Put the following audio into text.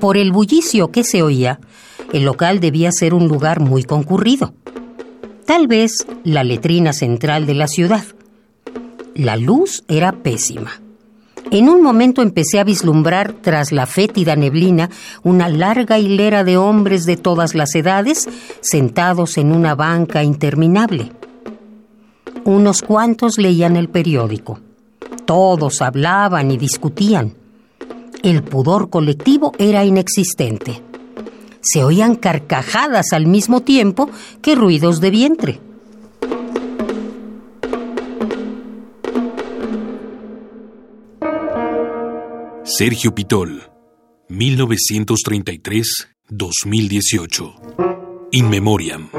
Por el bullicio que se oía, el local debía ser un lugar muy concurrido. Tal vez la letrina central de la ciudad. La luz era pésima. En un momento empecé a vislumbrar, tras la fétida neblina, una larga hilera de hombres de todas las edades sentados en una banca interminable. Unos cuantos leían el periódico. Todos hablaban y discutían. El pudor colectivo era inexistente. Se oían carcajadas al mismo tiempo que ruidos de vientre. Sergio Pitol, 1933-2018. In Memoriam.